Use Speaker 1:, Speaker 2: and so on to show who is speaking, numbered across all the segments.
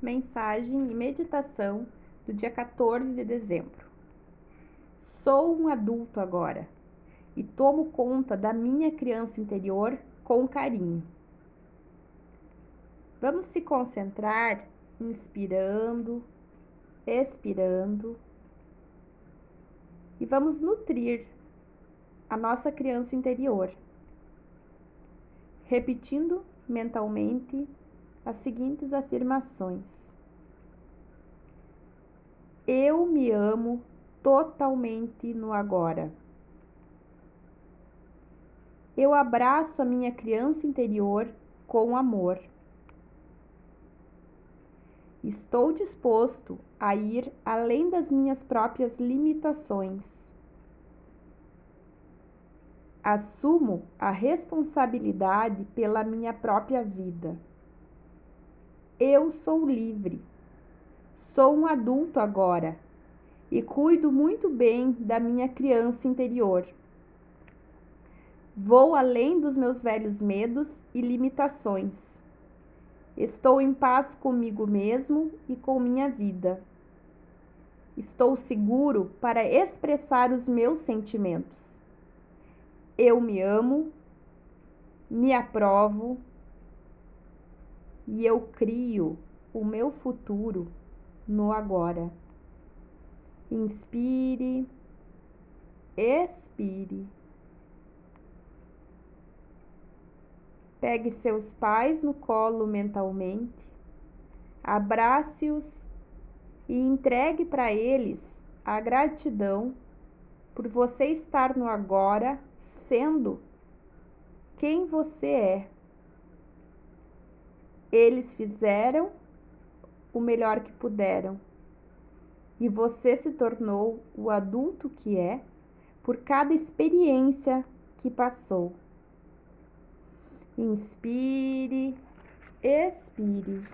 Speaker 1: Mensagem e meditação do dia 14 de dezembro. Sou um adulto agora e tomo conta da minha criança interior com carinho. Vamos se concentrar inspirando, expirando e vamos nutrir a nossa criança interior, repetindo mentalmente as seguintes afirmações: Eu me amo totalmente no agora. Eu abraço a minha criança interior com amor. Estou disposto a ir além das minhas próprias limitações. Assumo a responsabilidade pela minha própria vida. Eu sou livre. Sou um adulto agora e cuido muito bem da minha criança interior. Vou além dos meus velhos medos e limitações. Estou em paz comigo mesmo e com minha vida. Estou seguro para expressar os meus sentimentos. Eu me amo, me aprovo e eu crio o meu futuro no agora. Inspire, expire. Pegue seus pais no colo mentalmente, abrace-os e entregue para eles a gratidão por você estar no agora sendo quem você é. Eles fizeram o melhor que puderam e você se tornou o adulto que é por cada experiência que passou. Inspire, expire.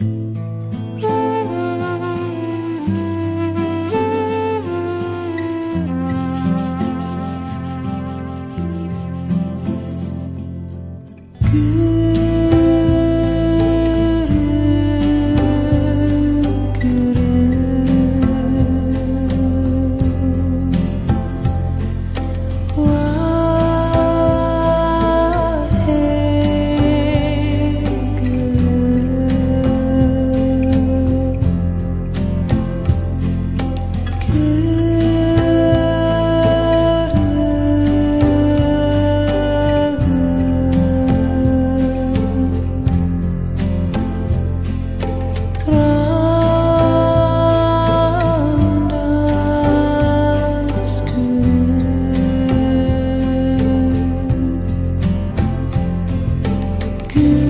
Speaker 1: Thank you. you.